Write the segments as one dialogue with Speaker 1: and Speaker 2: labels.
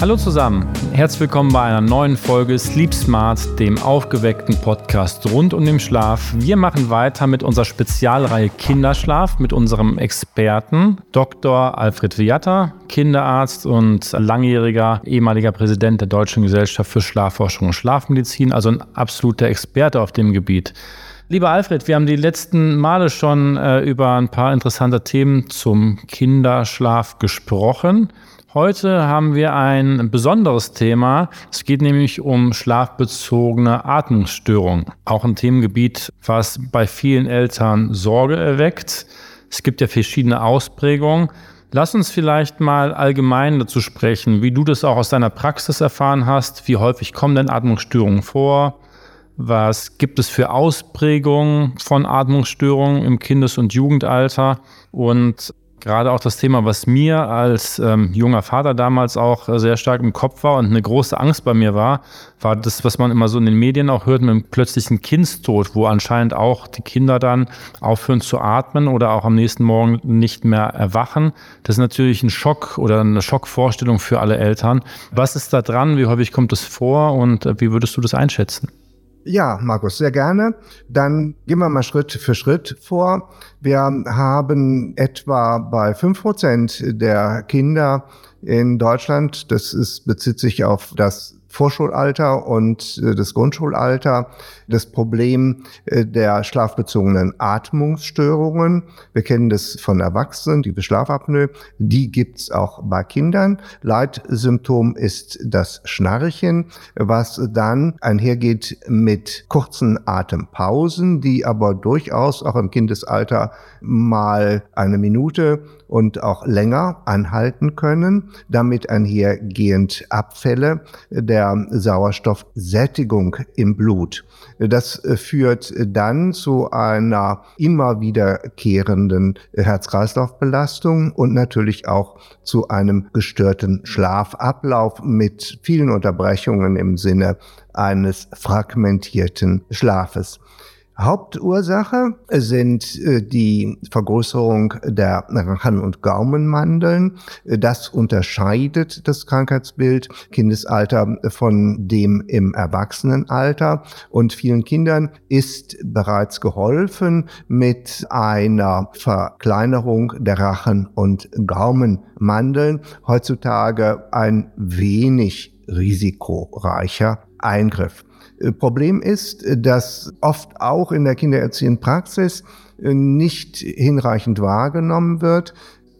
Speaker 1: Hallo zusammen, herzlich willkommen bei einer neuen Folge Sleep Smart, dem aufgeweckten Podcast rund um den Schlaf. Wir machen weiter mit unserer Spezialreihe Kinderschlaf mit unserem Experten Dr. Alfred Viatta, Kinderarzt und langjähriger ehemaliger Präsident der Deutschen Gesellschaft für Schlafforschung und Schlafmedizin, also ein absoluter Experte auf dem Gebiet. Lieber Alfred, wir haben die letzten Male schon äh, über ein paar interessante Themen zum Kinderschlaf gesprochen. Heute haben wir ein besonderes Thema. Es geht nämlich um schlafbezogene Atmungsstörungen. Auch ein Themengebiet, was bei vielen Eltern Sorge erweckt. Es gibt ja verschiedene Ausprägungen. Lass uns vielleicht mal allgemein dazu sprechen, wie du das auch aus deiner Praxis erfahren hast. Wie häufig kommen denn Atmungsstörungen vor? Was gibt es für Ausprägungen von Atmungsstörungen im Kindes- und Jugendalter? Und Gerade auch das Thema, was mir als ähm, junger Vater damals auch sehr stark im Kopf war und eine große Angst bei mir war, war das, was man immer so in den Medien auch hört, mit einem plötzlichen Kindstod, wo anscheinend auch die Kinder dann aufhören zu atmen oder auch am nächsten Morgen nicht mehr erwachen. Das ist natürlich ein Schock oder eine Schockvorstellung für alle Eltern. Was ist da dran? Wie häufig kommt es vor und äh, wie würdest du das einschätzen?
Speaker 2: Ja, Markus, sehr gerne. Dann gehen wir mal Schritt für Schritt vor. Wir haben etwa bei fünf Prozent der Kinder in Deutschland, das ist, bezieht sich auf das Vorschulalter und äh, das Grundschulalter das Problem äh, der schlafbezogenen Atmungsstörungen. Wir kennen das von Erwachsenen, die Schlafapnoe. Die gibt's auch bei Kindern. Leitsymptom ist das Schnarchen, was dann einhergeht mit kurzen Atempausen, die aber durchaus auch im Kindesalter mal eine Minute und auch länger anhalten können, damit einhergehend Abfälle der Sauerstoffsättigung im Blut. Das führt dann zu einer immer wiederkehrenden Herz-Kreislauf-Belastung und natürlich auch zu einem gestörten Schlafablauf mit vielen Unterbrechungen im Sinne eines fragmentierten Schlafes. Hauptursache sind äh, die Vergrößerung der Rachen- und Gaumenmandeln. Das unterscheidet das Krankheitsbild Kindesalter von dem im Erwachsenenalter. Und vielen Kindern ist bereits geholfen mit einer Verkleinerung der Rachen- und Gaumenmandeln. Heutzutage ein wenig risikoreicher Eingriff. Äh, Problem ist, äh, dass oft auch in der kindererziehenden Praxis äh, nicht hinreichend wahrgenommen wird.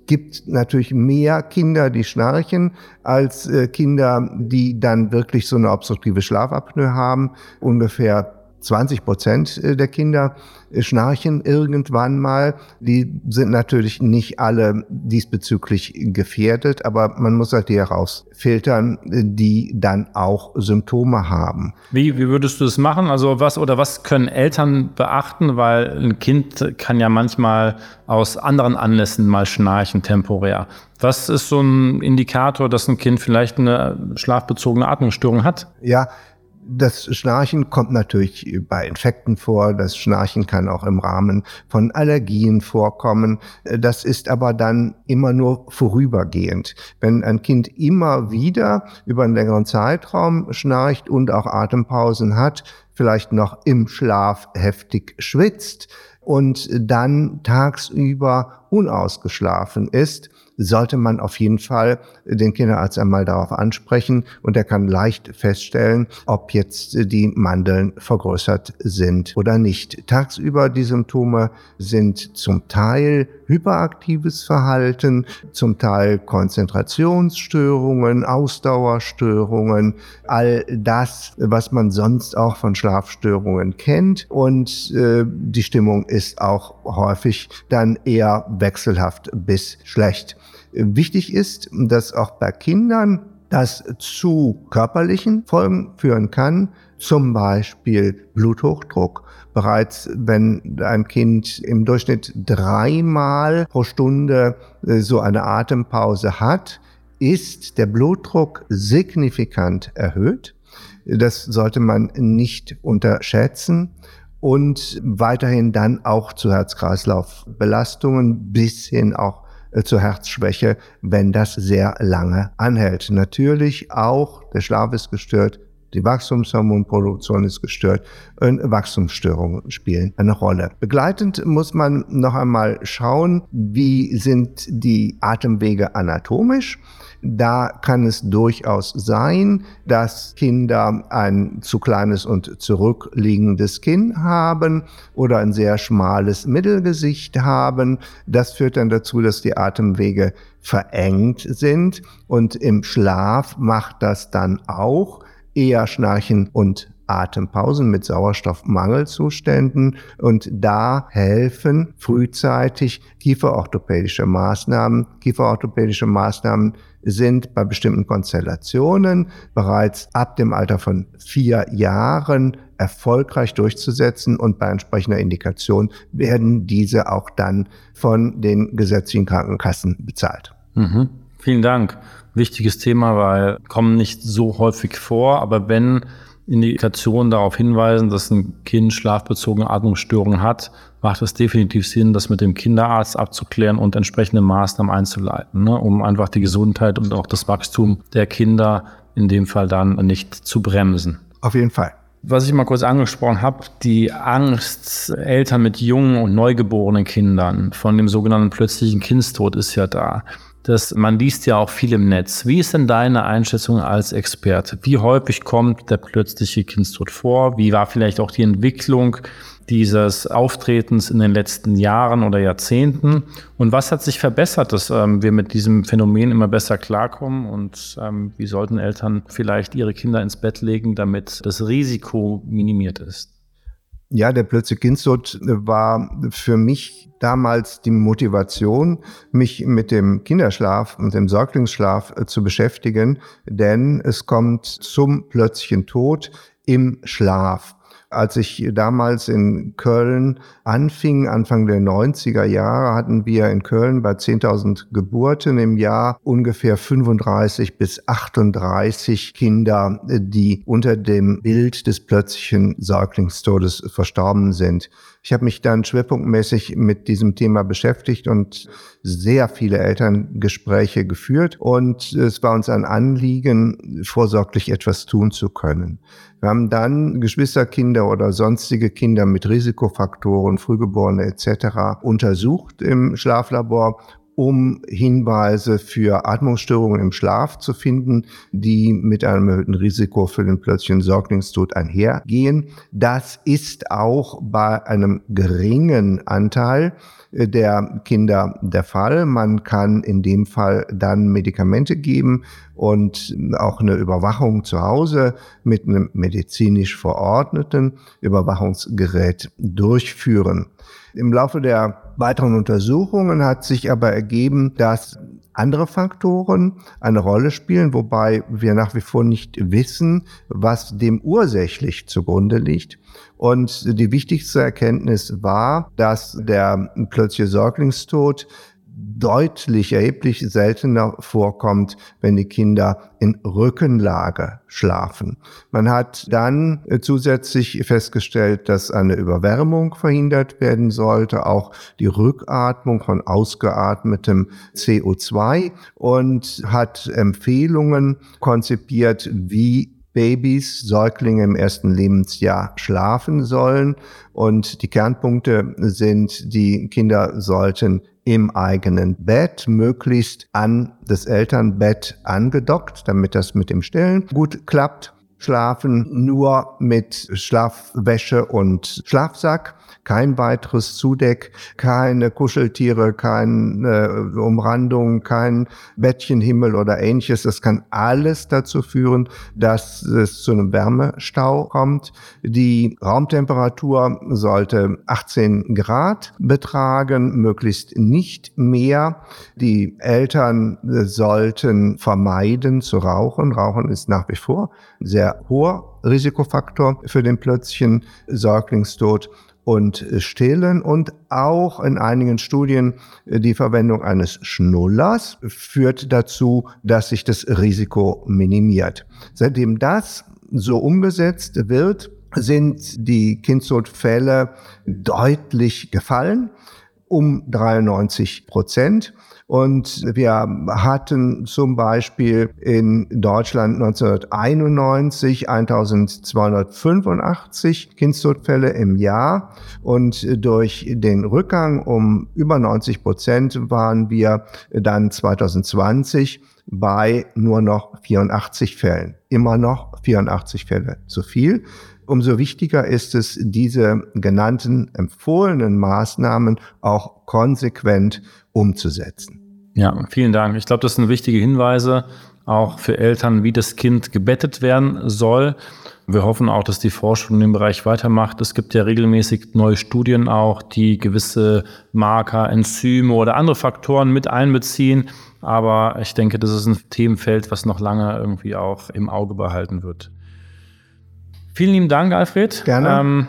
Speaker 2: Gibt natürlich mehr Kinder, die schnarchen, als Kinder, die dann wirklich so eine obstruktive Schlafapnoe haben. Ungefähr 20 Prozent der Kinder schnarchen irgendwann mal. Die sind natürlich nicht alle diesbezüglich gefährdet, aber man muss halt die herausfiltern, die dann auch Symptome haben.
Speaker 1: Wie, wie würdest du das machen? Also was oder was können Eltern beachten? Weil ein Kind kann ja manchmal aus anderen Anlässen mal schnarchen temporär. Was ist so ein Indikator, dass ein Kind vielleicht eine schlafbezogene Atmungsstörung hat?
Speaker 2: Ja, das Schnarchen kommt natürlich bei Infekten vor. Das Schnarchen kann auch im Rahmen von Allergien vorkommen. Das ist aber dann immer nur vorübergehend. Wenn ein Kind immer wieder über einen längeren Zeitraum schnarcht und auch Atempausen hat, vielleicht noch im Schlaf heftig schwitzt und dann tagsüber unausgeschlafen ist, sollte man auf jeden Fall den Kinderarzt einmal darauf ansprechen und er kann leicht feststellen, ob jetzt die Mandeln vergrößert sind oder nicht. Tagsüber die Symptome sind zum Teil hyperaktives Verhalten, zum Teil Konzentrationsstörungen, Ausdauerstörungen, all das, was man sonst auch von Schlafstörungen kennt. Und äh, die Stimmung ist auch häufig dann eher wechselhaft bis schlecht. Wichtig ist, dass auch bei Kindern das zu körperlichen Folgen führen kann, zum Beispiel Bluthochdruck. Bereits wenn ein Kind im Durchschnitt dreimal pro Stunde äh, so eine Atempause hat, ist der Blutdruck signifikant erhöht. Das sollte man nicht unterschätzen. und weiterhin dann auch zu Herz-Kreislauf-Belastungen bis hin auch zur Herzschwäche, wenn das sehr lange anhält. Natürlich auch, der Schlaf ist gestört, die Wachstumshormonproduktion ist gestört und Wachstumsstörungen spielen eine Rolle. Begleitend muss man noch einmal schauen, wie sind die Atemwege anatomisch. Da kann es durchaus sein, dass Kinder ein zu kleines und zurückliegendes Kinn haben oder ein sehr schmales Mittelgesicht haben. Das führt dann dazu, dass die Atemwege verengt sind und im Schlaf macht das dann auch eher Schnarchen und Atempausen mit Sauerstoffmangelzuständen und da helfen frühzeitig kieferorthopädische Maßnahmen. Kieferorthopädische Maßnahmen sind bei bestimmten Konstellationen bereits ab dem Alter von vier Jahren erfolgreich durchzusetzen und bei entsprechender Indikation werden diese auch dann von den gesetzlichen Krankenkassen bezahlt.
Speaker 1: Mhm. Vielen Dank. Wichtiges Thema, weil kommen nicht so häufig vor, aber wenn Indikationen darauf hinweisen, dass ein Kind schlafbezogene Atmungsstörungen hat, macht es definitiv Sinn, das mit dem Kinderarzt abzuklären und entsprechende Maßnahmen einzuleiten, ne, um einfach die Gesundheit und auch das Wachstum der Kinder in dem Fall dann nicht zu bremsen.
Speaker 2: Auf jeden Fall.
Speaker 1: Was ich mal kurz angesprochen habe, die Angst Eltern mit jungen und neugeborenen Kindern von dem sogenannten plötzlichen Kindstod ist ja da dass man liest ja auch viel im Netz. Wie ist denn deine Einschätzung als Experte? Wie häufig kommt der plötzliche Kindstod vor? Wie war vielleicht auch die Entwicklung dieses Auftretens in den letzten Jahren oder Jahrzehnten? Und was hat sich verbessert, dass ähm, wir mit diesem Phänomen immer besser klarkommen? Und ähm, wie sollten Eltern vielleicht ihre Kinder ins Bett legen, damit das Risiko minimiert ist?
Speaker 2: Ja, der plötzliche Kindstod war für mich damals die Motivation, mich mit dem Kinderschlaf und dem Säuglingsschlaf äh, zu beschäftigen, denn es kommt zum plötzlichen Tod im Schlaf. Als ich damals in Köln anfing, Anfang der 90er Jahre, hatten wir in Köln bei 10.000 Geburten im Jahr ungefähr 35 bis 38 Kinder, die unter dem Bild des plötzlichen Säuglingstodes verstorben sind. Ich habe mich dann schwerpunktmäßig mit diesem Thema beschäftigt und sehr viele Elterngespräche geführt. Und es war uns ein Anliegen, vorsorglich etwas tun zu können. Wir haben dann Geschwisterkinder oder sonstige Kinder mit Risikofaktoren, Frühgeborene etc. untersucht im Schlaflabor um Hinweise für Atmungsstörungen im Schlaf zu finden, die mit einem erhöhten Risiko für den plötzlichen Säuglingstod einhergehen. Das ist auch bei einem geringen Anteil der Kinder der Fall. Man kann in dem Fall dann Medikamente geben und auch eine Überwachung zu Hause mit einem medizinisch verordneten Überwachungsgerät durchführen. Im Laufe der weiteren Untersuchungen hat sich aber ergeben, dass andere Faktoren eine Rolle spielen, wobei wir nach wie vor nicht wissen, was dem ursächlich zugrunde liegt. Und die wichtigste Erkenntnis war, dass der plötzliche Säuglingstod deutlich erheblich seltener vorkommt, wenn die Kinder in Rückenlage schlafen. Man hat dann äh, zusätzlich festgestellt, dass eine Überwärmung verhindert werden sollte, auch die Rückatmung von ausgeatmetem CO2 und hat Empfehlungen konzipiert, wie Babys, Säuglinge im ersten Lebensjahr schlafen sollen. Und die Kernpunkte sind, die Kinder sollten im eigenen Bett, möglichst an das Elternbett angedockt, damit das mit dem Stillen gut klappt. Schlafen nur mit Schlafwäsche und Schlafsack kein weiteres Zudeck, keine Kuscheltiere, keine Umrandung, kein Bettchenhimmel oder ähnliches. Das kann alles dazu führen, dass es zu einem Wärmestau kommt. Die Raumtemperatur sollte 18 Grad betragen, möglichst nicht mehr. Die Eltern sollten vermeiden zu rauchen. Rauchen ist nach wie vor sehr hoher Risikofaktor für den plötzlichen Säuglingstod und Stillen und auch in einigen Studien die Verwendung eines Schnullers führt dazu, dass sich das Risiko minimiert. Seitdem das so umgesetzt wird, sind die Kindstodfälle deutlich gefallen, um 93 Prozent. Und wir hatten zum Beispiel in Deutschland 1991 1285 Kindstodfälle im Jahr. Und durch den Rückgang um über 90 Prozent waren wir dann 2020 bei nur noch 84 Fällen. Immer noch 84 Fälle zu viel. Umso wichtiger ist es, diese genannten empfohlenen Maßnahmen auch konsequent umzusetzen.
Speaker 1: Ja, vielen Dank. Ich glaube, das sind wichtige Hinweise auch für Eltern, wie das Kind gebettet werden soll. Wir hoffen auch, dass die Forschung in dem Bereich weitermacht. Es gibt ja regelmäßig neue Studien auch, die gewisse Marker, Enzyme oder andere Faktoren mit einbeziehen. Aber ich denke, das ist ein Themenfeld, was noch lange irgendwie auch im Auge behalten wird. Vielen lieben Dank, Alfred.
Speaker 2: Gerne. Ähm,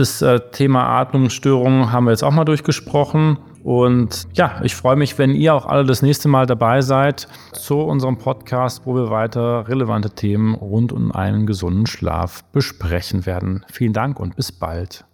Speaker 1: das äh, Thema Atmungsstörungen haben wir jetzt auch mal durchgesprochen. Und ja, ich freue mich, wenn ihr auch alle das nächste Mal dabei seid zu unserem Podcast, wo wir weiter relevante Themen rund um einen gesunden Schlaf besprechen werden. Vielen Dank und bis bald.